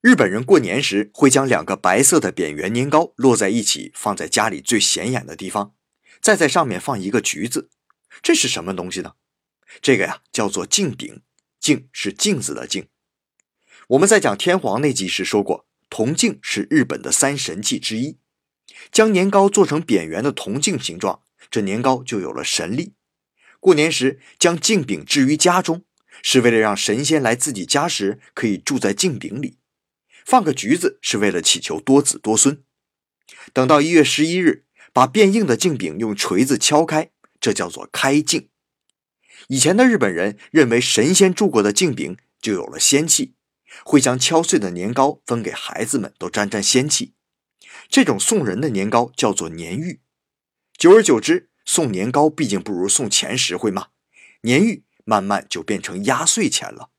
日本人过年时会将两个白色的扁圆年糕摞在一起，放在家里最显眼的地方，再在上面放一个橘子。这是什么东西呢？这个呀叫做镜饼，镜是镜子的镜。我们在讲天皇那集时说过，铜镜是日本的三神器之一。将年糕做成扁圆的铜镜形状，这年糕就有了神力。过年时将镜饼置于家中，是为了让神仙来自己家时可以住在镜饼里。放个橘子是为了祈求多子多孙。等到一月十一日，把变硬的镜饼用锤子敲开，这叫做开镜。以前的日本人认为神仙住过的镜饼就有了仙气，会将敲碎的年糕分给孩子们，都沾沾仙气。这种送人的年糕叫做年玉。久而久之，送年糕毕竟不如送钱实惠嘛，年玉慢慢就变成压岁钱了。